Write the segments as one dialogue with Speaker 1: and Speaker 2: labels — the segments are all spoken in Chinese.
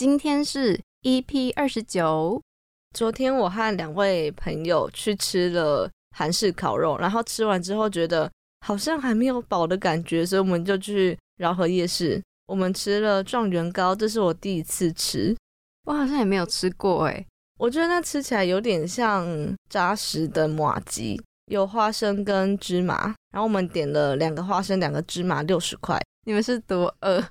Speaker 1: 今天是 EP 二十九。
Speaker 2: 昨天我和两位朋友去吃了韩式烤肉，然后吃完之后觉得好像还没有饱的感觉，所以我们就去饶河夜市，我们吃了状元糕，这是我第一次吃，
Speaker 1: 我好像也没有吃过哎，
Speaker 2: 我觉得那吃起来有点像扎实的马吉，有花生跟芝麻，然后我们点了两个花生，两个芝麻，六十块。
Speaker 1: 你们是多饿？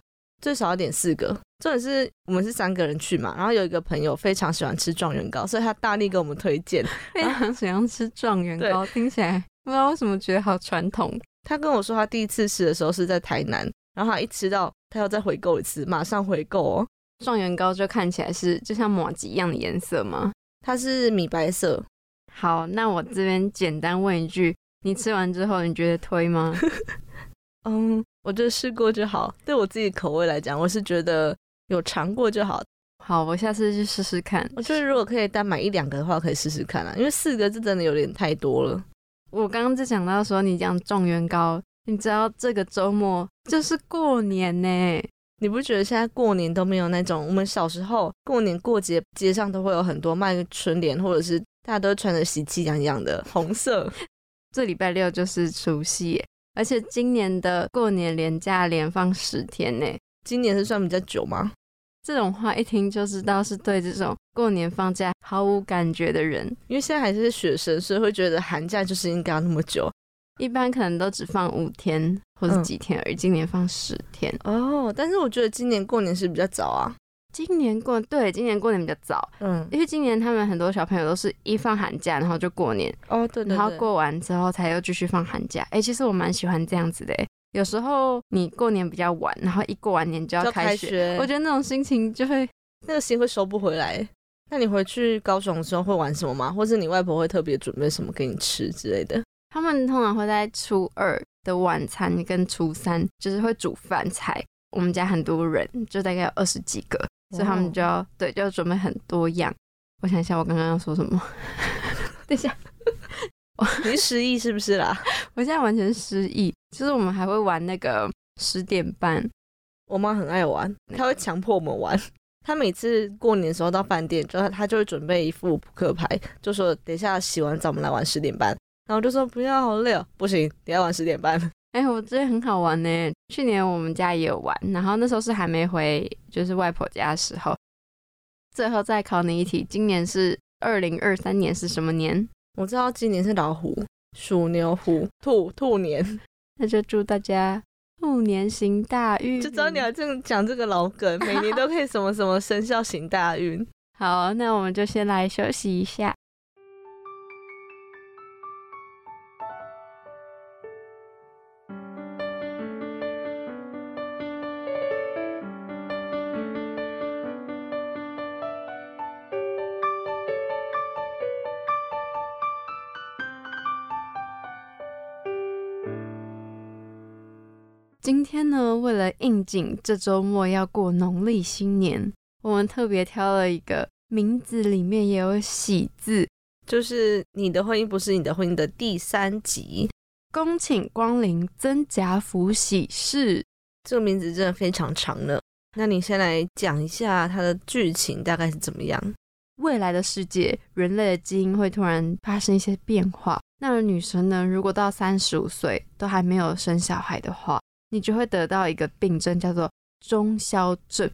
Speaker 2: 最少要点四个，重点是我们是三个人去嘛，然后有一个朋友非常喜欢吃状元糕，所以他大力给我们推荐，
Speaker 1: 非常喜欢吃状元糕，听起来不知道为什么觉得好传统。
Speaker 2: 他跟我说他第一次吃的时候是在台南，然后他一吃到他要再回购一次，马上回购哦。
Speaker 1: 状元糕就看起来是就像马吉一样的颜色吗？
Speaker 2: 它是米白色。
Speaker 1: 好，那我这边简单问一句，你吃完之后你觉得推吗？
Speaker 2: 嗯。我觉得试过就好，对我自己口味来讲，我是觉得有尝过就好。
Speaker 1: 好，我下次去试试看。
Speaker 2: 我觉得如果可以单买一两个的话，可以试试看啊，因为四个字真的有点太多了。
Speaker 1: 我刚刚就讲到说，你讲状元糕，你知道这个周末就是过年呢，
Speaker 2: 你不觉得现在过年都没有那种我们小时候过年过节街上都会有很多卖春联，或者是大家都穿的喜气洋洋的红色。
Speaker 1: 这礼拜六就是除夕。而且今年的过年连假连放十天呢，
Speaker 2: 今年是算比较久吗？
Speaker 1: 这种话一听就知道是对这种过年放假毫无感觉的人，
Speaker 2: 因为现在还是学生，所以会觉得寒假就是应该要那么久。
Speaker 1: 一般可能都只放五天或者几天而已，今年放十天
Speaker 2: 哦。但是我觉得今年过年是比较早啊。
Speaker 1: 今年过对，今年过年比较早，嗯，因为今年他们很多小朋友都是一放寒假，然后就过年，
Speaker 2: 哦，对对，
Speaker 1: 然后过完之后才又继续放寒假。哎，其实我蛮喜欢这样子的，有时候你过年比较晚，然后一过完年就要开学，我觉得那种心情就会
Speaker 2: 那个心会收不回来。那你回去高雄的时候会玩什么吗？或是你外婆会特别准备什么给你吃之类的？
Speaker 1: 他们通常会在初二的晚餐跟初三就是会煮饭菜。我们家很多人，就大概有二十几个。所以他们就要对，就要准备很多样。我想一下，我刚刚要说什么？等一下，
Speaker 2: 你失忆是不是啦？
Speaker 1: 我现在完全失忆。就是我们还会玩那个十点半，
Speaker 2: 我妈很爱玩，她会强迫我们玩。她每次过年的时候到饭店，就她就会准备一副扑克牌，就说等一下洗完澡我们来玩十点半。然后就说不要，好累哦，不行，等下玩十点半。
Speaker 1: 哎，我觉得很好玩呢。去年我们家也有玩，然后那时候是还没回，就是外婆家的时候。最后再考你一题，今年是二零二三年是什么年？
Speaker 2: 我知道今年是老虎、鼠、牛、虎、兔，兔年。
Speaker 1: 那就祝大家兔年行大运。
Speaker 2: 就知道你要这样讲这个老梗，每年都可以什么什么生肖行大运。
Speaker 1: 好，那我们就先来休息一下。天呢，为了应景，这周末要过农历新年，我们特别挑了一个名字里面也有“喜”字，
Speaker 2: 就是你的婚姻不是你的婚姻的第三集。
Speaker 1: 恭请光临曾家福喜事，
Speaker 2: 这个名字真的非常长呢。那你先来讲一下它的剧情大概是怎么样？
Speaker 1: 未来的世界，人类的基因会突然发生一些变化。那女生呢，如果到三十五岁都还没有生小孩的话，你就会得到一个病症，叫做中消症。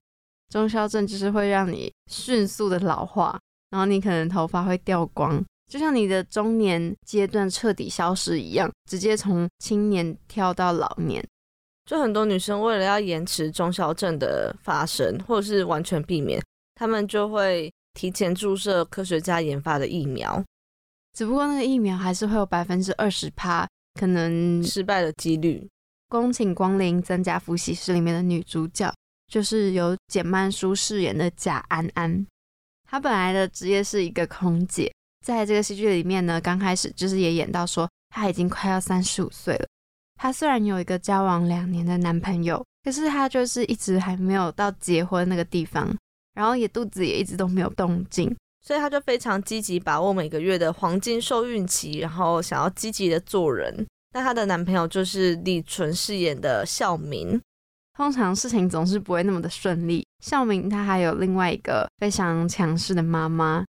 Speaker 1: 中消症就是会让你迅速的老化，然后你可能头发会掉光，就像你的中年阶段彻底消失一样，直接从青年跳到老年。
Speaker 2: 就很多女生为了要延迟中消症的发生，或者是完全避免，她们就会提前注射科学家研发的疫苗。
Speaker 1: 只不过那个疫苗还是会有百分之二十趴可能
Speaker 2: 失败的几率。
Speaker 1: 恭请光临增加复习室里面的女主角，就是由简曼书饰演的贾安安。她本来的职业是一个空姐，在这个戏剧里面呢，刚开始就是也演到说她已经快要三十五岁了。她虽然有一个交往两年的男朋友，可是她就是一直还没有到结婚那个地方，然后也肚子也一直都没有动静，
Speaker 2: 所以她就非常积极把握每个月的黄金受孕期，然后想要积极的做人。那她的男朋友就是李纯饰演的孝明，
Speaker 1: 通常事情总是不会那么的顺利。孝明他还有另外一个非常强势的妈妈。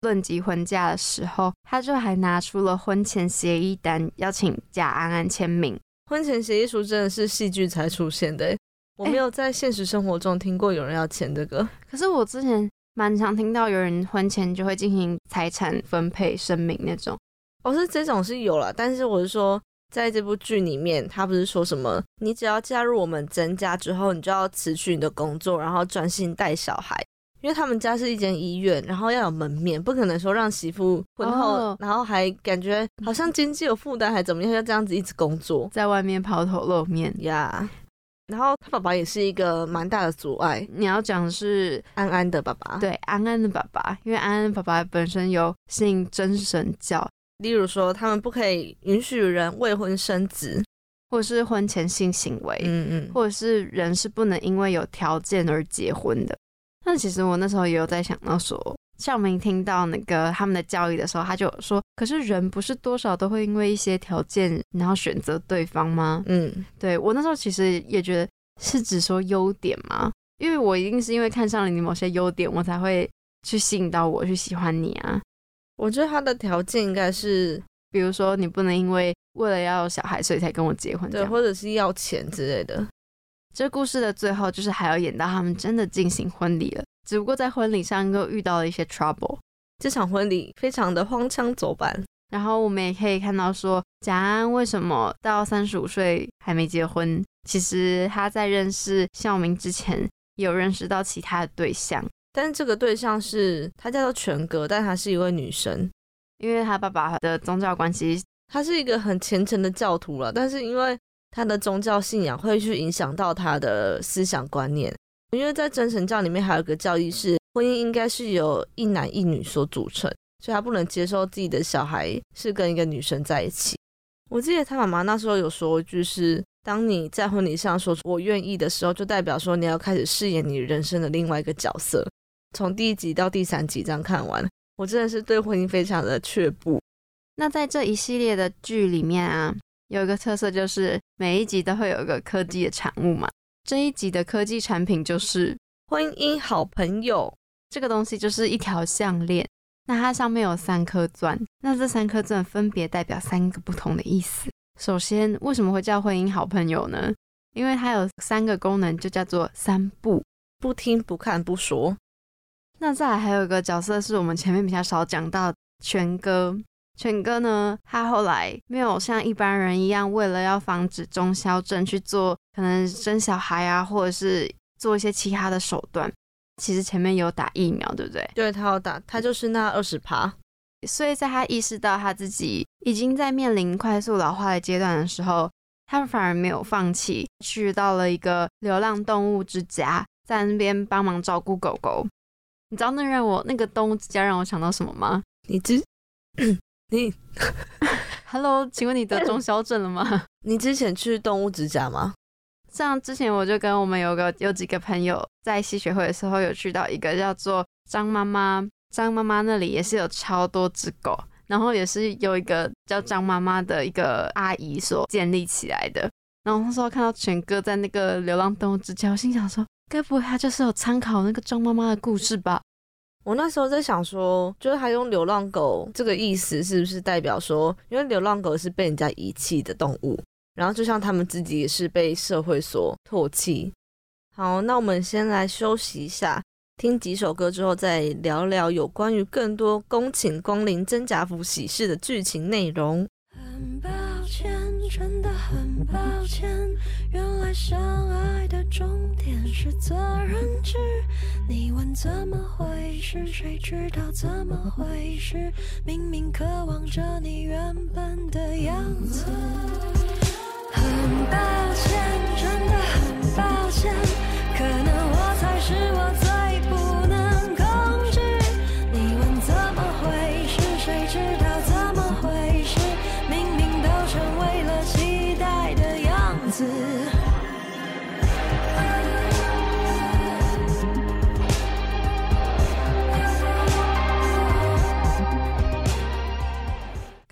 Speaker 1: 论及婚嫁的时候，他就还拿出了婚前协议单，邀请贾安安签名。
Speaker 2: 婚前协议书真的是戏剧才出现的，我没有在现实生活中听过有人要签这个。
Speaker 1: 可是我之前蛮常听到有人婚前就会进行财产分配声明那种。
Speaker 2: 哦，是这种是有了，但是我是说，在这部剧里面，他不是说什么，你只要加入我们曾家之后，你就要辞去你的工作，然后专心带小孩。因为他们家是一间医院，然后要有门面，不可能说让媳妇婚后，然后还感觉好像经济有负担，还怎么样，要这样子一直工作，
Speaker 1: 在外面抛头露面
Speaker 2: 呀。然后他爸爸也是一个蛮大的阻碍。
Speaker 1: 你要讲的是
Speaker 2: 安安的爸爸，
Speaker 1: 对，安安的爸爸，因为安安爸爸本身有信真神教，
Speaker 2: 例如说他们不可以允许人未婚生子，
Speaker 1: 或者是婚前性行为，嗯嗯，或者是人是不能因为有条件而结婚的。但其实我那时候也有在想到说，孝明听到那个他们的教育的时候，他就说：“可是人不是多少都会因为一些条件，然后选择对方吗？”嗯，对我那时候其实也觉得是只说优点吗？因为我一定是因为看上了你某些优点，我才会去吸引到我去喜欢你啊。
Speaker 2: 我觉得他的条件应该是，
Speaker 1: 比如说你不能因为为了要有小孩所以才跟我结婚，
Speaker 2: 对，或者是要钱之类的。
Speaker 1: 这故事的最后，就是还要演到他们真的进行婚礼了。只不过在婚礼上又遇到了一些 trouble，
Speaker 2: 这场婚礼非常的荒腔走板。
Speaker 1: 然后我们也可以看到说，贾安为什么到三十五岁还没结婚？其实他在认识孝明之前，有认识到其他的对象，
Speaker 2: 但是这个对象是他叫做全哥，但他是一位女生，
Speaker 1: 因为他爸爸的宗教关系，
Speaker 2: 他是一个很虔诚的教徒了，但是因为。他的宗教信仰会去影响到他的思想观念，因为在真神教里面还有个教义是婚姻应该是由一男一女所组成，所以他不能接受自己的小孩是跟一个女生在一起。我记得他妈妈那时候有说一句是：当你在婚礼上说出我愿意的时候，就代表说你要开始饰演你人生的另外一个角色。从第一集到第三集这样看完，我真的是对婚姻非常的却步。
Speaker 1: 那在这一系列的剧里面啊。有一个特色就是每一集都会有一个科技的产物嘛。这一集的科技产品就是
Speaker 2: 婚姻好朋友
Speaker 1: 这个东西，就是一条项链。那它上面有三颗钻，那这三颗钻分别代表三个不同的意思。首先，为什么会叫婚姻好朋友呢？因为它有三个功能，就叫做三不：
Speaker 2: 不听、不看、不说。
Speaker 1: 那再来还有一个角色是我们前面比较少讲到，全哥。全哥呢，他后来没有像一般人一样，为了要防止中消症去做可能生小孩啊，或者是做一些其他的手段。其实前面有打疫苗，对不对？
Speaker 2: 对他有打，他就是那二十趴。
Speaker 1: 所以在他意识到他自己已经在面临快速老化的阶段的时候，他反而没有放弃，去到了一个流浪动物之家，在那边帮忙照顾狗狗。你知道那让我那个动物之家让我想到什么吗？
Speaker 2: 你知。你
Speaker 1: ，Hello，请问你得中消症了吗？
Speaker 2: 你之前去动物指甲吗？
Speaker 1: 像之前我就跟我们有个有几个朋友在吸血会的时候，有去到一个叫做张妈妈，张妈妈那里也是有超多只狗，然后也是有一个叫张妈妈的一个阿姨所建立起来的。然后那时候看到全哥在那个流浪动物之家，我心想说，该不会他就是有参考那个张妈妈的故事吧？
Speaker 2: 我那时候在想说，就是他用流浪狗这个意思，是不是代表说，因为流浪狗是被人家遗弃的动物，然后就像他们自己也是被社会所唾弃。好，那我们先来休息一下，听几首歌之后再聊聊有关于更多恭请光临真假府喜事的剧情内容。很抱歉，真的很抱歉。原来相爱的终点是责任制。你问怎么回事，谁知道怎么回事？明明渴望着你原本的样子。很抱歉，真的很抱歉。可能我才是我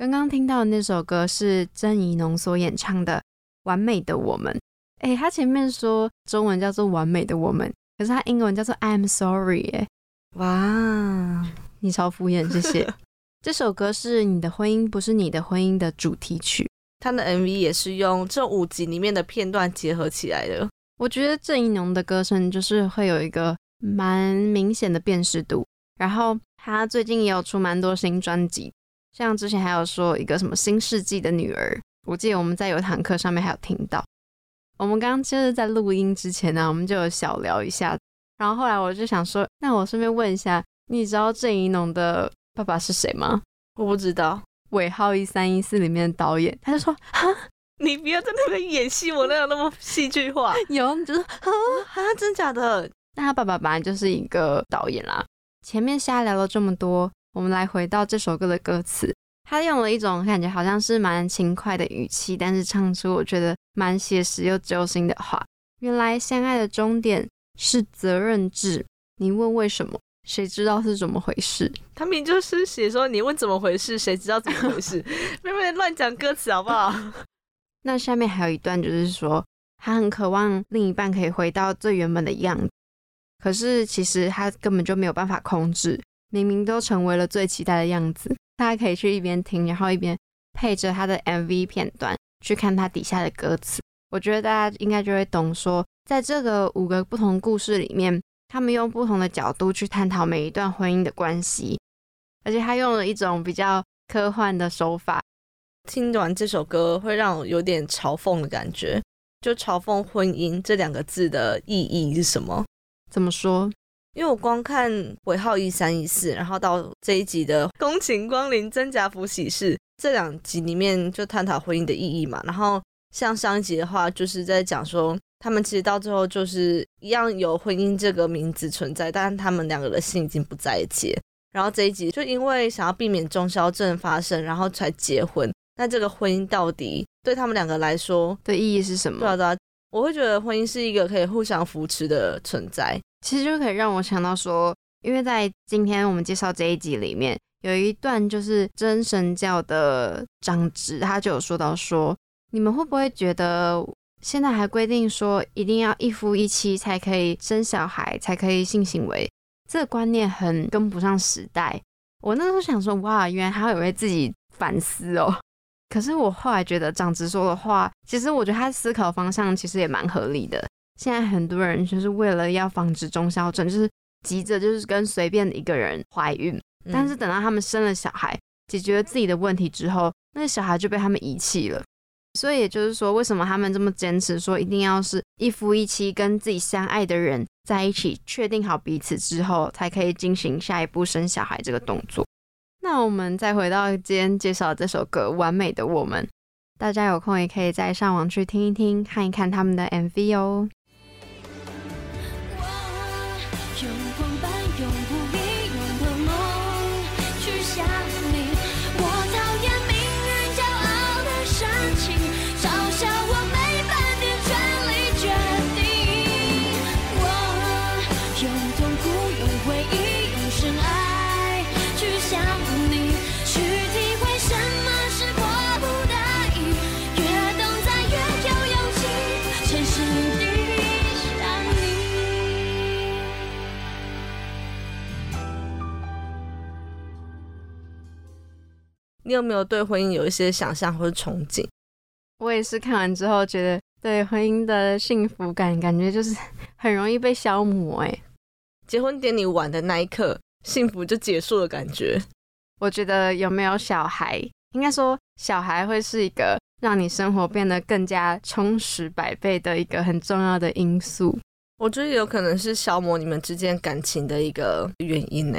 Speaker 1: 刚刚听到的那首歌是郑怡农所演唱的《完美的我们》。哎，他前面说中文叫做完美的我们，可是他英文叫做 I'm sorry，哎，
Speaker 2: 哇，
Speaker 1: 你超敷衍，谢谢。这首歌是你的婚姻不是你的婚姻的主题曲，
Speaker 2: 他的 MV 也是用这五集里面的片段结合起来的。
Speaker 1: 我觉得郑怡农的歌声就是会有一个蛮明显的辨识度，然后他最近也有出蛮多新专辑，像之前还有说一个什么新世纪的女儿，我记得我们在有堂课上面还有听到。我们刚刚就是在录音之前呢，我们就有小聊一下，然后后来我就想说，那我顺便问一下，你知道郑怡农的？爸爸是谁吗？
Speaker 2: 我不知道。
Speaker 1: 尾号一三一四里面的导演，他就说：“哈，
Speaker 2: 你不要在那边演戏，我那样那么戏剧化。”
Speaker 1: 有，你就说：“
Speaker 2: 啊，真假的？”
Speaker 1: 那他爸爸本来就是一个导演啦。前面瞎聊了这么多，我们来回到这首歌的歌词。他用了一种感觉好像是蛮轻快的语气，但是唱出我觉得蛮写实又揪心的话。原来相爱的终点是责任制。你问为什么？谁知道是怎么回事？
Speaker 2: 他明就是写说你问怎么回事，谁知道怎么回事？妹妹乱讲歌词好不好？
Speaker 1: 那下面还有一段，就是说他很渴望另一半可以回到最原本的样子，可是其实他根本就没有办法控制，明明都成为了最期待的样子。大家可以去一边听，然后一边配着他的 MV 片段去看他底下的歌词。我觉得大家应该就会懂，说在这个五个不同故事里面。他们用不同的角度去探讨每一段婚姻的关系，而且他用了一种比较科幻的手法。
Speaker 2: 听完这首歌会让我有点嘲讽的感觉，就嘲讽婚姻这两个字的意义是什么？
Speaker 1: 怎么说？
Speaker 2: 因为我光看尾号一三一四，然后到这一集的恭请光临真假福喜事这两集里面就探讨婚姻的意义嘛。然后像上一集的话，就是在讲说。他们其实到最后就是一样有婚姻这个名字存在，但是他们两个的心已经不在一起。然后这一集就因为想要避免中消症发生，然后才结婚。那这个婚姻到底对他们两个来说
Speaker 1: 的意义是什么？
Speaker 2: 对啊，对啊，我会觉得婚姻是一个可以互相扶持的存在。
Speaker 1: 其实就可以让我想到说，因为在今天我们介绍这一集里面有一段就是真神教的长子，他就有说到说，你们会不会觉得？现在还规定说一定要一夫一妻才可以生小孩，才可以性行为，这个观念很跟不上时代。我那时候想说，哇，原来他有为自己反思哦。可是我后来觉得长直说的话，其实我觉得他思考方向其实也蛮合理的。现在很多人就是为了要防止中消症，就是急着就是跟随便的一个人怀孕，但是等到他们生了小孩，解决了自己的问题之后，那个小孩就被他们遗弃了。所以也就是说，为什么他们这么坚持说一定要是一夫一妻，跟自己相爱的人在一起，确定好彼此之后，才可以进行下一步生小孩这个动作？那我们再回到今天介绍这首歌《完美的我们》，大家有空也可以再上网去听一听，看一看他们的 MV 哦。
Speaker 2: 你有没有对婚姻有一些想象或者憧憬？
Speaker 1: 我也是看完之后觉得，对婚姻的幸福感，感觉就是 很容易被消磨。哎，
Speaker 2: 结婚典礼完的那一刻，幸福就结束了，感觉。
Speaker 1: 我觉得有没有小孩，应该说小孩会是一个让你生活变得更加充实百倍的一个很重要的因素。
Speaker 2: 我觉得有可能是消磨你们之间感情的一个原因呢。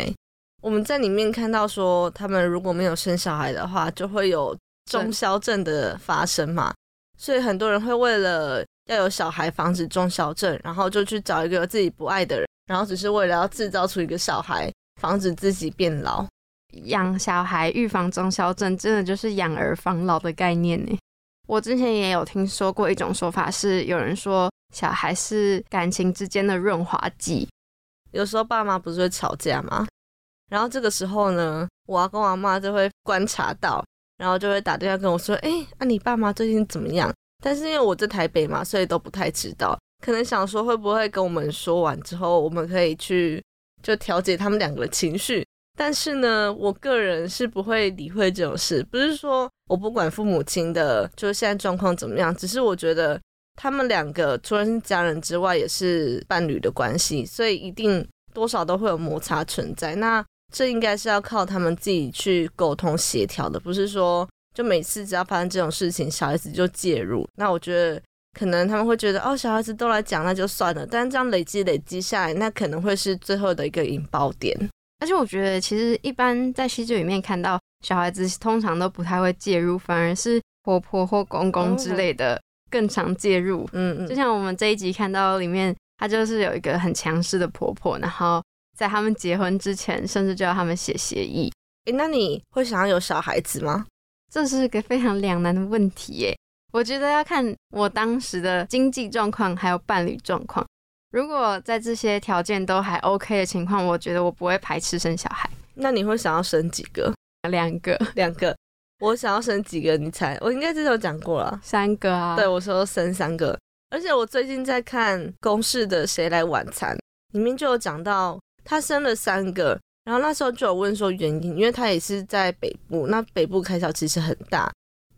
Speaker 2: 我们在里面看到说，他们如果没有生小孩的话，就会有中消症的发生嘛。所以很多人会为了要有小孩，防止中消症，然后就去找一个自己不爱的人，然后只是为了要制造出一个小孩，防止自己变老。
Speaker 1: 养小孩预防中消症，真的就是养儿防老的概念呢。我之前也有听说过一种说法，是有人说小孩是感情之间的润滑剂。
Speaker 2: 有时候爸妈不是会吵架吗？然后这个时候呢，我阿公阿妈就会观察到，然后就会打电话跟我说：“哎，那你爸妈最近怎么样？但是因为我在台北嘛，所以都不太知道。可能想说会不会跟我们说完之后，我们可以去就调节他们两个的情绪。但是呢，我个人是不会理会这种事，不是说我不管父母亲的，就是现在状况怎么样，只是我觉得他们两个除了是家人之外，也是伴侣的关系，所以一定多少都会有摩擦存在。那这应该是要靠他们自己去沟通协调的，不是说就每次只要发生这种事情，小孩子就介入。那我觉得可能他们会觉得哦，小孩子都来讲，那就算了。但是这样累积累积下来，那可能会是最后的一个引爆点。
Speaker 1: 而且我觉得，其实一般在戏剧里面看到小孩子，通常都不太会介入，反而是婆婆或公公之类的更常介入。嗯嗯，就像我们这一集看到里面，她就是有一个很强势的婆婆，然后在他们结婚之前，甚至就要他们写协议。
Speaker 2: 诶，那你会想要有小孩子吗？
Speaker 1: 这是个非常两难的问题耶。我觉得要看我当时的经济状况，还有伴侣状况。如果在这些条件都还 OK 的情况，我觉得我不会排斥生小孩。
Speaker 2: 那你会想要生几个？
Speaker 1: 两个，
Speaker 2: 两个。我想要生几个？你猜？我应该之前有讲过了，
Speaker 1: 三个啊。
Speaker 2: 对，我说生三个。而且我最近在看公式的《谁来晚餐》，里面就有讲到他生了三个，然后那时候就有问说原因，因为他也是在北部，那北部开销其实很大。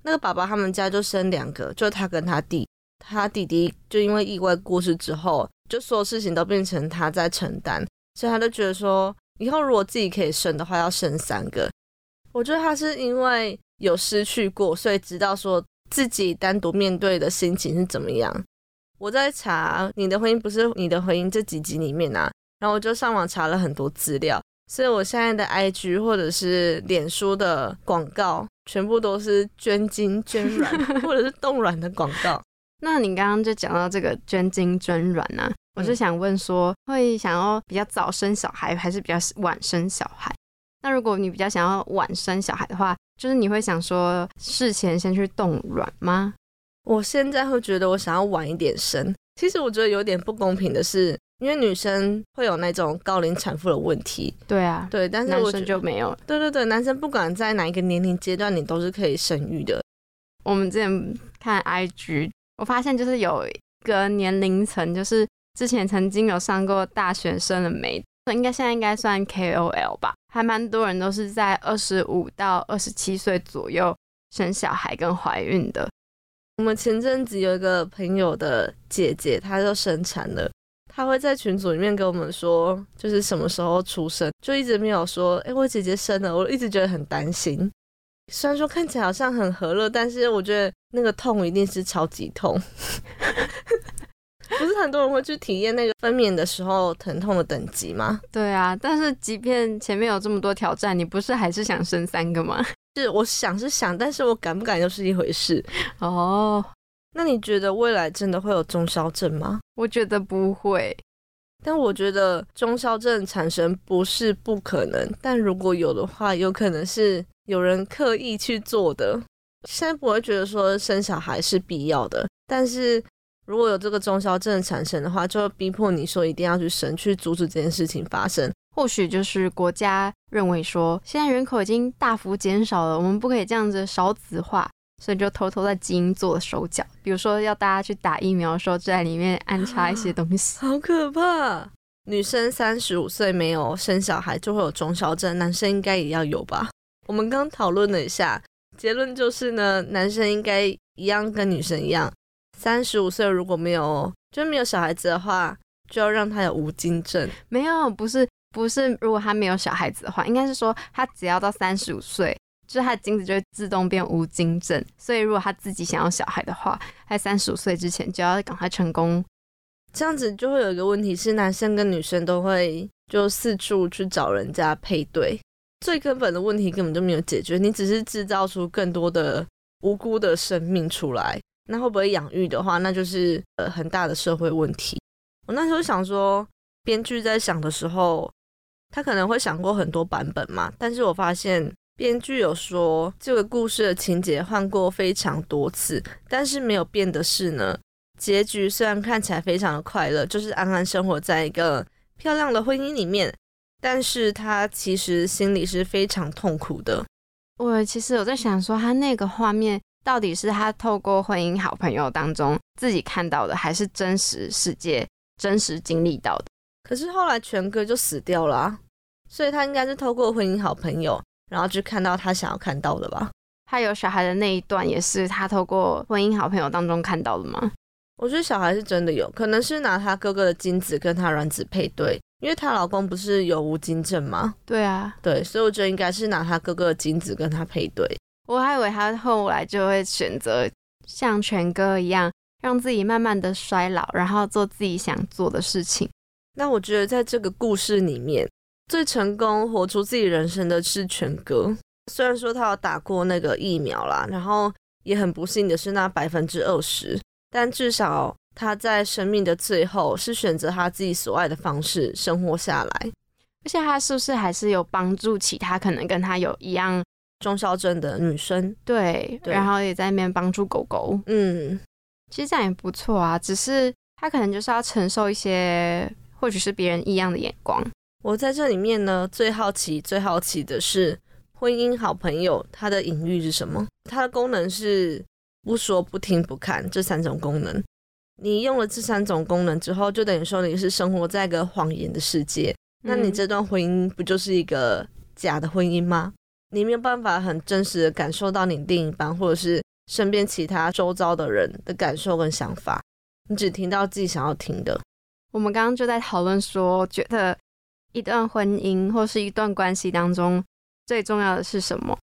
Speaker 2: 那个爸爸他们家就生两个，就他跟他弟，他弟弟就因为意外过世之后。就所有事情都变成他在承担，所以他就觉得说，以后如果自己可以生的话，要生三个。我觉得他是因为有失去过，所以知道说自己单独面对的心情是怎么样。我在查你的婚姻不是你的婚姻这几集里面啊，然后我就上网查了很多资料，所以我现在的 IG 或者是脸书的广告，全部都是捐精捐卵 或者是冻卵的广告。
Speaker 1: 那你刚刚就讲到这个捐精捐卵啊，我就想问说，会想要比较早生小孩，还是比较晚生小孩？那如果你比较想要晚生小孩的话，就是你会想说事前先去冻卵吗？
Speaker 2: 我现在会觉得我想要晚一点生。其实我觉得有点不公平的是，因为女生会有那种高龄产妇的问题。
Speaker 1: 对啊，
Speaker 2: 对，但是
Speaker 1: 男生就没有。
Speaker 2: 对对对，男生不管在哪一个年龄阶段，你都是可以生育的。
Speaker 1: 我们之前看 IG。我发现就是有一个年龄层，就是之前曾经有上过大学生的媒，应该现在应该算 KOL 吧，还蛮多人都是在二十五到二十七岁左右生小孩跟怀孕的。
Speaker 2: 我们前阵子有一个朋友的姐姐，她就生产了，她会在群组里面跟我们说，就是什么时候出生，就一直没有说，哎，我姐姐生了，我一直觉得很担心。虽然说看起来好像很和乐，但是我觉得那个痛一定是超级痛。不是很多人会去体验那个分娩的时候疼痛的等级吗？
Speaker 1: 对啊，但是即便前面有这么多挑战，你不是还是想生三个吗？
Speaker 2: 是，我想是想，但是我敢不敢又是一回事。哦，那你觉得未来真的会有中消症吗？
Speaker 1: 我觉得不会，
Speaker 2: 但我觉得中消症产生不是不可能，但如果有的话，有可能是。有人刻意去做的，现在不会觉得说生小孩是必要的，但是如果有这个中消症产生的话，就会逼迫你说一定要去生，去阻止这件事情发生。
Speaker 1: 或许就是国家认为说，现在人口已经大幅减少了，我们不可以这样子少子化，所以就偷偷在基因做了手脚，比如说要大家去打疫苗的时候，就在里面安插一些东西，
Speaker 2: 好可怕！女生三十五岁没有生小孩就会有中消症，男生应该也要有吧？我们刚讨论了一下，结论就是呢，男生应该一样跟女生一样，三十五岁如果没有就没有小孩子的话，就要让他有无精症。
Speaker 1: 没有，不是不是，如果他没有小孩子的话，应该是说他只要到三十五岁，就是他的精子就会自动变无精症。所以如果他自己想要小孩的话，在三十五岁之前就要赶快成功。
Speaker 2: 这样子就会有一个问题是，男生跟女生都会就四处去找人家配对。最根本的问题根本就没有解决，你只是制造出更多的无辜的生命出来。那会不会养育的话，那就是呃很大的社会问题。我那时候想说，编剧在想的时候，他可能会想过很多版本嘛。但是我发现编剧有说，这个故事的情节换过非常多次，但是没有变的是呢，结局虽然看起来非常的快乐，就是安安生活在一个漂亮的婚姻里面。但是他其实心里是非常痛苦的。
Speaker 1: 我其实有在想说，他那个画面到底是他透过婚姻好朋友当中自己看到的，还是真实世界真实经历到的？
Speaker 2: 可是后来全哥就死掉了啊，所以他应该是透过婚姻好朋友，然后就看到他想要看到的吧。
Speaker 1: 他有小孩的那一段也是他透过婚姻好朋友当中看到的吗？
Speaker 2: 我觉得小孩是真的有可能是拿他哥哥的精子跟他卵子配对，因为她老公不是有无精症吗？
Speaker 1: 对啊，
Speaker 2: 对，所以我觉得应该是拿他哥哥的精子跟他配对。
Speaker 1: 我还以为他后来就会选择像全哥一样，让自己慢慢的衰老，然后做自己想做的事情。
Speaker 2: 那我觉得在这个故事里面，最成功活出自己人生的是全哥。虽然说他有打过那个疫苗啦，然后也很不幸的是那百分之二十，但至少他在生命的最后是选择他自己所爱的方式生活下来。
Speaker 1: 而且他是不是还是有帮助其他可能跟他有一样
Speaker 2: 中消症的女生？
Speaker 1: 对，
Speaker 2: 对
Speaker 1: 然后也在那边帮助狗狗。
Speaker 2: 嗯，
Speaker 1: 其实这样也不错啊，只是他可能就是要承受一些或许是别人异样的眼光。
Speaker 2: 我在这里面呢，最好奇、最好奇的是婚姻好朋友它的隐喻是什么？它的功能是不说、不听、不看这三种功能。你用了这三种功能之后，就等于说你是生活在一个谎言的世界。那你
Speaker 1: 嗯
Speaker 2: 这段婚姻不就是一个假的婚姻吗？你没有办法很真实的感受到你另一半或者是身边其他周遭的人的感受跟想法，你只听到自己想要听的。
Speaker 1: 我们刚刚就在讨论说，觉得一段婚姻或是一段关系当中最重要的是什么？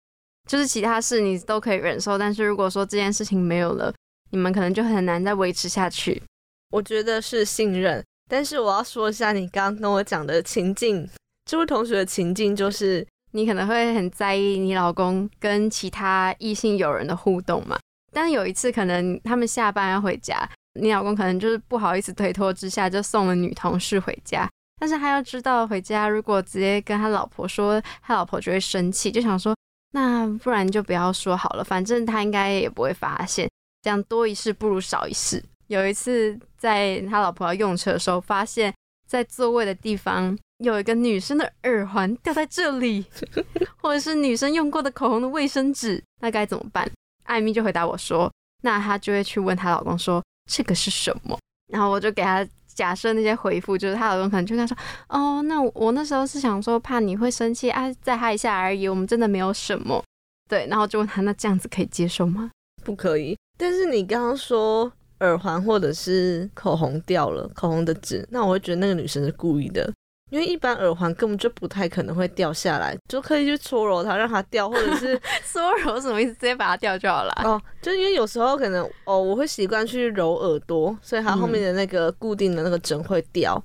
Speaker 1: 就是其他事你都可以忍受，但是如果说这件事情没有了，你们可能就很难再维持下去。
Speaker 2: 我觉得是信任，但是我要说一下你刚刚跟我讲的情境，这位同学的情境就是，
Speaker 1: 你可能会很在意你老公跟其他异性友人的互动嘛。但有一次，可能他们下班要回家，你老公可能就是不好意思推脱之下，就送了女同事回家。但是他要知道回家如果直接跟他老婆说，他老婆就会生气，就想说，那不然就不要说好了，反正他应该也不会发现，这样多一事不如少一事。有一次在他老婆要用车的时候，发现在座位的地方有一个女生的耳环掉在这里，或者是女生用过的口红的卫生纸，那该怎么办？艾米就回答我说，那她就会去问她老公说这个是什么，然后我就给她假设那些回复，就是他老公可能就跟她说，哦，那我那时候是想说怕你会生气啊，再嗨一下而已，我们真的没有什么。对，然后就问他，那这样子可以接受吗？
Speaker 2: 不可以。但是你刚刚说耳环或者是口红掉了，口红的纸，那我会觉得那个女生是故意的，因为一般耳环根本就不太可能会掉下来，就可以去搓揉它让它掉，或者是
Speaker 1: 搓揉什么意思？直接把它掉就好了。
Speaker 2: 哦，就因为有时候可能哦，我会习惯去揉耳朵，所以它后面的那个固定的那个针会掉。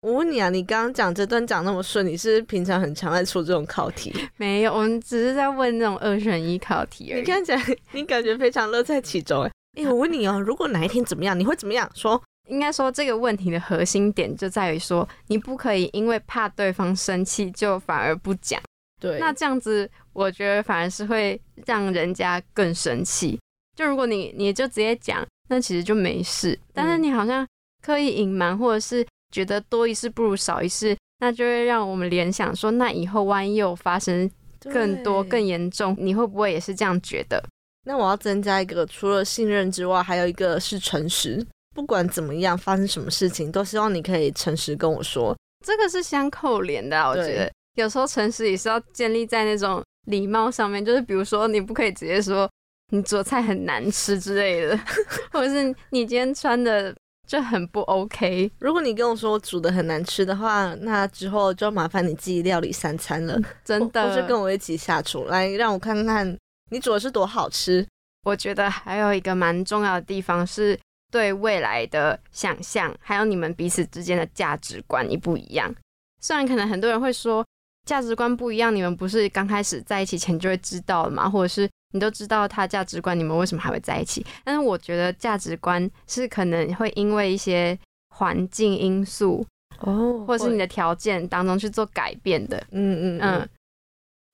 Speaker 2: 我问你啊，你刚刚讲这段讲那么顺，你是是平常很常在出这种考题？
Speaker 1: 没有，我们只是在问那种二选一考题而已。
Speaker 2: 你看起来你感觉非常乐在其中哎。哎、我问你哦，如果哪一天怎么样，你会怎么样说？
Speaker 1: 应该说这个问题的核心点就在于说，你不可以因为怕对方生气就反而不讲。
Speaker 2: 对
Speaker 1: 那这样子，我觉得反而是会让人家更生气。就如果你你就直接讲，那其实就没事。但是你好像刻意隐瞒，或者是觉得多一事不如少一事，那就会让我们联想说，那以后万一又发生更多、更严重，你会不会也是这样觉得？
Speaker 2: 那我要增加一个，除了信任之外，还有一个是诚实。不管怎么样，发生什么事情，都希望你可以诚实跟我说。
Speaker 1: 这个是相扣连的、啊，我觉得有时候诚实也是要建立在那种礼貌上面，就是比如说你不可以直接说你做菜很难吃之类的，或者是你今天穿的就很不 OK。
Speaker 2: 如果你跟我说我煮的很难吃的话，那之后就麻烦你自己料理三餐了，
Speaker 1: 真
Speaker 2: 的或是跟，我一起下厨，来让我看看你煮的是多好吃。
Speaker 1: 我觉得还有一个蛮重要的地方是对未来的想象，还有你们彼此之间的价值观一不一样。虽然可能很多人会说价值观不一样，你们不是刚开始在一起前就会知道的吗？或者是你都知道他价值观，你们为什么还会在一起？但是我觉得价值观是可能会因为一些环境因素，
Speaker 2: 哦
Speaker 1: 或者是你的条件当中去做改变的。
Speaker 2: 嗯嗯嗯
Speaker 1: 嗯，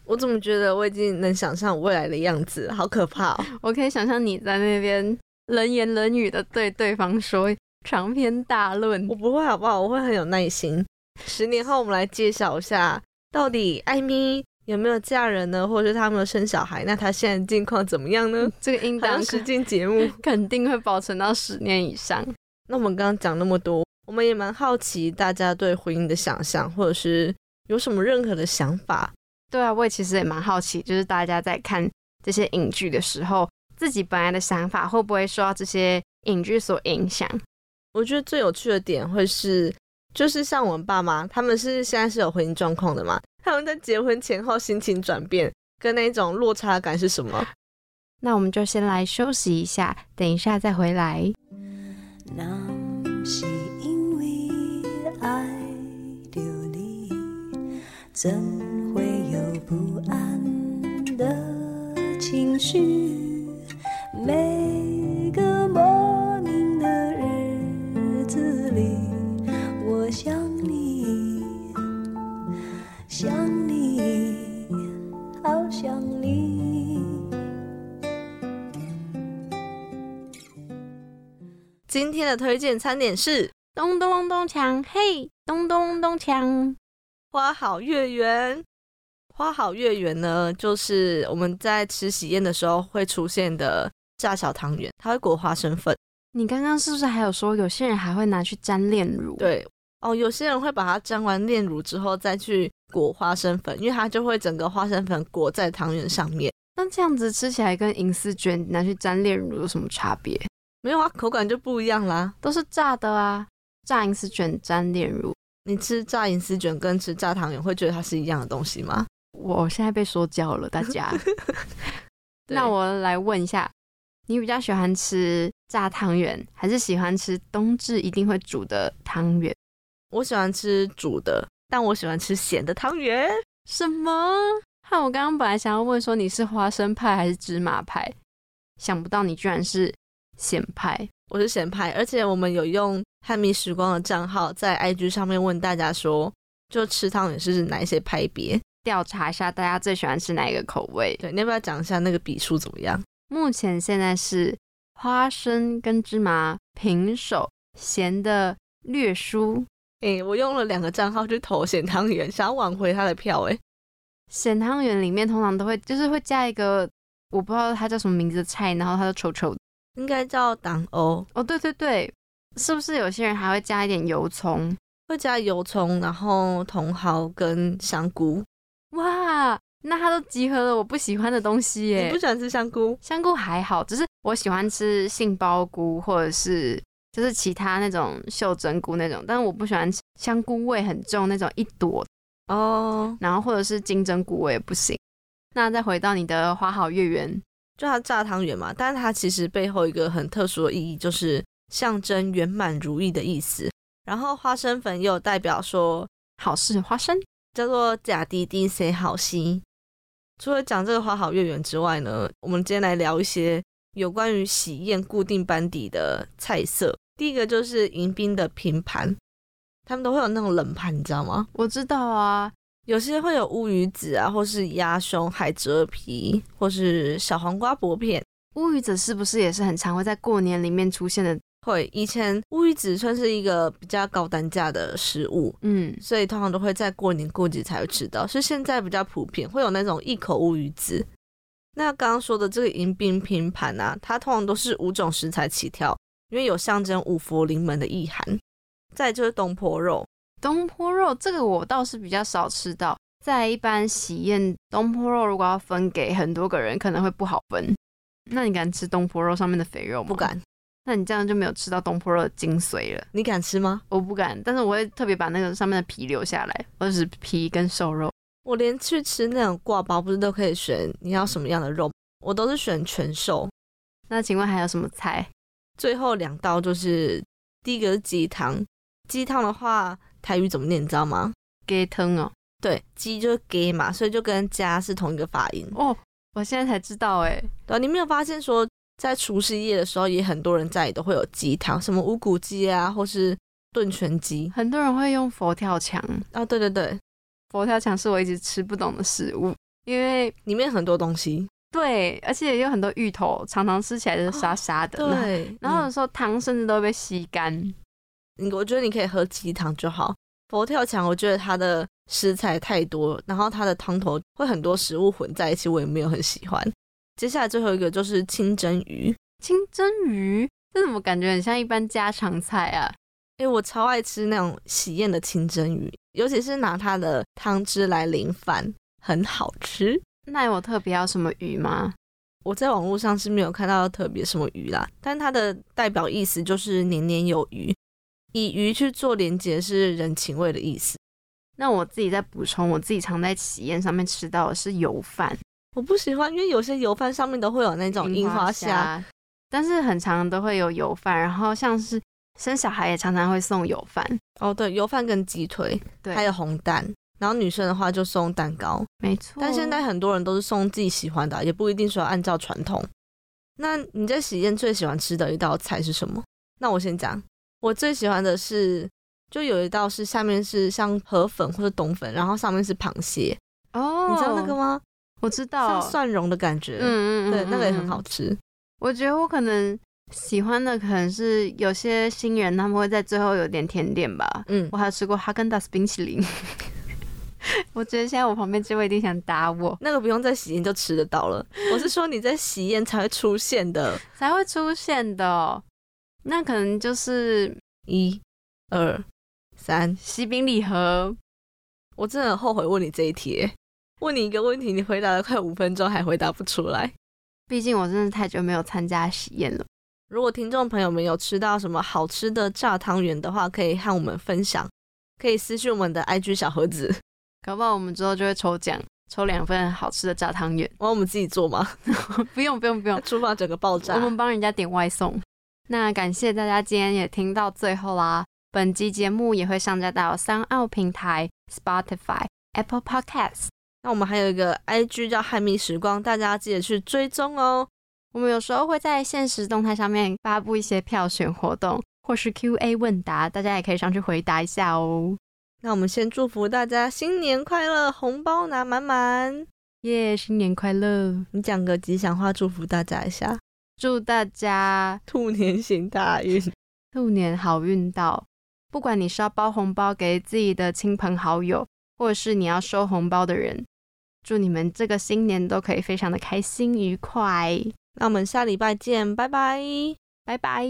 Speaker 2: 我怎么觉得我已经能想象我未来的样子，好可怕哦！
Speaker 1: 我可以想象你在那边冷言冷语的对对方说长篇大论
Speaker 2: 我。不会好不好？我会很有耐心。十年后我们来揭晓一下，到底艾米有没有嫁人呢，或者是他有没有生小孩？那他现在境况怎么样呢？
Speaker 1: 这个应当
Speaker 2: 好像实境节目。
Speaker 1: 肯定会保存到十年以上。
Speaker 2: 那我们刚刚讲那么多，我们也蛮好奇大家对婚姻的想象，或者是有什么任何的想法。
Speaker 1: 对啊，我也其实也蛮好奇，就是大家在看这些影剧的时候，自己本来的想法会不会受到这些影剧所影响？
Speaker 2: 我觉得最有趣的点会是，就是像我们爸妈，他们是现在是有婚姻状况的嘛？他们在结婚前后心情转变跟那种落差感是什么？
Speaker 1: 那我们就先来休息一下，等一下再回来。
Speaker 3: 那是因为爱着你，怎会有不安的情绪？每个莫名的日子里，我想你，想你，好想你。
Speaker 2: 今天的推荐餐点是
Speaker 1: 咚咚咚咚锵，嘿，咚咚咚锵。
Speaker 2: 花好月圆。花好月圆呢，就是我们在吃喜宴的时候会出现的炸小汤圆，它会裹花生粉。
Speaker 1: 你刚刚是不是还有说有些人还会拿去沾炼乳？，
Speaker 2: 对哦，有些人会把它沾完炼乳之后再去裹花生粉，因为它就会整个花生粉裹在汤圆上面。
Speaker 1: 那这样子吃起来跟银丝卷拿去沾炼乳有什么差别？
Speaker 2: 没有啊，口感就不一样啦。
Speaker 1: 都是炸的啊，炸银丝卷沾炼乳。
Speaker 2: 你吃炸银丝卷跟吃炸汤圆会觉得它是一样的东西吗？
Speaker 1: 我现在被说教了，大家。那我来问一下，你比较喜欢吃炸汤圆，还是喜欢吃冬至一定会煮的汤圆？
Speaker 2: 我喜欢吃煮的，但我喜欢吃咸的汤圆。
Speaker 1: 什么？和我刚刚本来想要问说你是花生派还是芝麻派，想不到你居然是咸派。
Speaker 2: 我是咸派，而且我们有用汉密时光的账号在 IG 上面问大家说，就吃汤圆是哪一些派别？
Speaker 1: 调查一下大家最喜欢吃哪一个口味。
Speaker 2: 对，你要不要讲一下那个比数怎么样？
Speaker 1: 目前现在是花生跟芝麻平手，咸的略输。
Speaker 2: 诶、我用了两个账号去投咸汤圆，想要挽回他的票、诶，
Speaker 1: 咸汤圆里面通常都会就是会加一个我不知道它叫什么名字的菜，然后它就稠稠的。
Speaker 2: 应该叫党欧，
Speaker 1: 哦，对对对，是不是有些人还会加一点油葱？
Speaker 2: 会加油葱，然后茼蒿跟香菇。
Speaker 1: 哇，那它都集合了我不喜欢的东西耶
Speaker 2: 你不。喜欢吃香菇？
Speaker 1: 香菇还好，只是我喜欢吃杏鲍菇或者是就是其他那种袖珍菇那种，但是我不喜欢吃香菇味很重那种一朵，
Speaker 2: 哦，
Speaker 1: 然后或者是金针菇我也不行。那再回到你的花好月圆，
Speaker 2: 就它炸汤圆嘛，但是它其实背后一个很特殊的意义，就是象征圆满如意的意思。然后花生粉也有代表说
Speaker 1: 好事花生。
Speaker 2: 叫做假滴滴谁好心。除了讲这个花好月圆之外呢，我们今天来聊一些有关于喜宴固定班底的菜色。第一个就是迎宾的拼盘，他们都会有那种冷盘，你知道吗？
Speaker 1: 我知道啊，
Speaker 2: 有些会有乌鱼子啊，或是鸭胸、海蜇皮，或是小黄瓜薄片。
Speaker 1: 乌鱼子是不是也是很常会在过年里面出现的？
Speaker 2: 会，以前乌鱼子算是一个比较高单价的食物，
Speaker 1: 嗯，
Speaker 2: 所以通常都会在过年过节才会吃到，是现在比较普遍，会有那种一口乌鱼子。那刚刚说的这个迎宾拼盘啊，它通常都是五种食材起跳，因为有象征五福临门的意涵。再就是东坡肉，
Speaker 1: 东坡肉这个我倒是比较少吃到，在一般喜宴，东坡肉如果要分给很多个人，可能会不好分。那你敢吃东坡肉上面的肥肉吗？
Speaker 2: 不。敢，
Speaker 1: 那你这样就没有吃到东坡肉的精髓了。
Speaker 2: 你敢吃吗？
Speaker 1: 我不敢，但是我会特别把那个上面的皮留下来，或者是皮跟瘦肉。
Speaker 2: 我连去吃那种挂包，不是都可以选你要什么样的肉，我都是选全瘦。
Speaker 1: 那请问还有什么菜？
Speaker 2: 最后两道就是第一个是鸡汤，鸡汤的话台语怎么念你知道吗？
Speaker 1: 鸡汤哦。
Speaker 2: 对，鸡就是 gay 嘛，所以就跟家是同一个发音。
Speaker 1: 哦，我现在才知道哎。
Speaker 2: 对啊，你没有发现说，在除夕夜的时候，也很多人家里都会有鸡汤，什么无骨鸡啊，或是炖全鸡
Speaker 1: 很多人会用佛跳墙，
Speaker 2: 啊。对对对，
Speaker 1: 佛跳墙是我一直吃不懂的食物，因为
Speaker 2: 里面很多东西。
Speaker 1: 对，而且有很多芋头，常常吃起来就是沙沙的。那
Speaker 2: 对，
Speaker 1: 然后有
Speaker 2: 嗯
Speaker 1: 时候汤甚至都会被吸干。
Speaker 2: 你我觉得你可以喝鸡汤就好。佛跳墙，我觉得它的食材太多，然后它的汤头会很多食物混在一起，我也没有很喜欢。接下来最后一个就是清蒸鱼，
Speaker 1: 清蒸鱼，这怎么感觉很像一般家常菜啊？
Speaker 2: 因为我超爱吃那种喜宴的清蒸鱼，尤其是拿它的汤汁来淋饭，很好吃。
Speaker 1: 那有特别要什么鱼吗？
Speaker 2: 我在网络上是没有看到特别什么鱼啦，但它的代表意思就是年年有余，以鱼去做连结是人情味的意思。
Speaker 1: 那我自己再补充，我自己常在喜宴上面吃到的是油饭，
Speaker 2: 我不喜欢，因为有些油饭上面都会有那种樱花虾，
Speaker 1: 但是很常都会有油饭，然后像是生小孩也常常会送油饭。
Speaker 2: 哦，对，油饭跟鸡腿，
Speaker 1: 对，
Speaker 2: 还有红蛋。然后女生的话就送蛋糕，
Speaker 1: 没错。
Speaker 2: 但现在很多人都是送自己喜欢的，也不一定说按照传统。那你在喜宴最喜欢吃的一道菜是什么？那我先讲，我最喜欢的是，就有一道是下面是像河粉或者冬粉，然后上面是螃蟹。
Speaker 1: 哦，
Speaker 2: 你知道那个吗？
Speaker 1: 我知道，
Speaker 2: 像蒜蓉的感觉。
Speaker 1: 嗯嗯嗯，
Speaker 2: 对，那个也很好吃。
Speaker 1: 我觉得我可能喜欢的可能是有些新人他们会在最后有点甜点吧。嗯，我还有吃过哈根达斯冰淇淋。我觉得现在我旁边这位一定想打我。
Speaker 2: 那个不用在喜宴就吃得到了。我是说你在喜宴才会出现的，
Speaker 1: 才会出现的。那可能就是
Speaker 2: 一、二、三
Speaker 1: 西饼礼盒。
Speaker 2: 我真的很后悔问你这一题，问你一个问题，你回答了快五分钟还回答不出来。
Speaker 1: 毕竟我真的太久没有参加喜宴了。
Speaker 2: 如果听众朋友们有吃到什么好吃的炸汤圆的话，可以和我们分享，可以私信我们的 IG 小盒子。
Speaker 1: 搞不好我们之后就会抽奖，抽两份好吃的炸汤圆。
Speaker 2: 我我们自己做吗？
Speaker 1: 不用不用不用，
Speaker 2: 厨房 整个爆炸。
Speaker 1: 我们帮人家点外送。那感谢大家今天也听到最后啦。本集节目也会上架到三奥平台、Spotify、Apple Podcasts。
Speaker 2: 那我们还有一个 IG 叫汉密时光，大家记得去追踪哦。
Speaker 1: 我们有时候会在现实动态上面发布一些票选活动，或是 Q&A 问答，大家也可以上去回答一下哦。
Speaker 2: 那我们先祝福大家新年快乐，红包拿满满，
Speaker 1: 耶！新年快乐！
Speaker 2: 你讲个吉祥话，祝福大家一下，
Speaker 1: 祝大家
Speaker 2: 兔年行大运，
Speaker 1: 兔年好运到。不管你是要包红包给自己的亲朋好友，或者是你要收红包的人，祝你们这个新年都可以非常的开心愉快。
Speaker 2: 那我们下礼拜见，拜拜，
Speaker 1: 拜拜。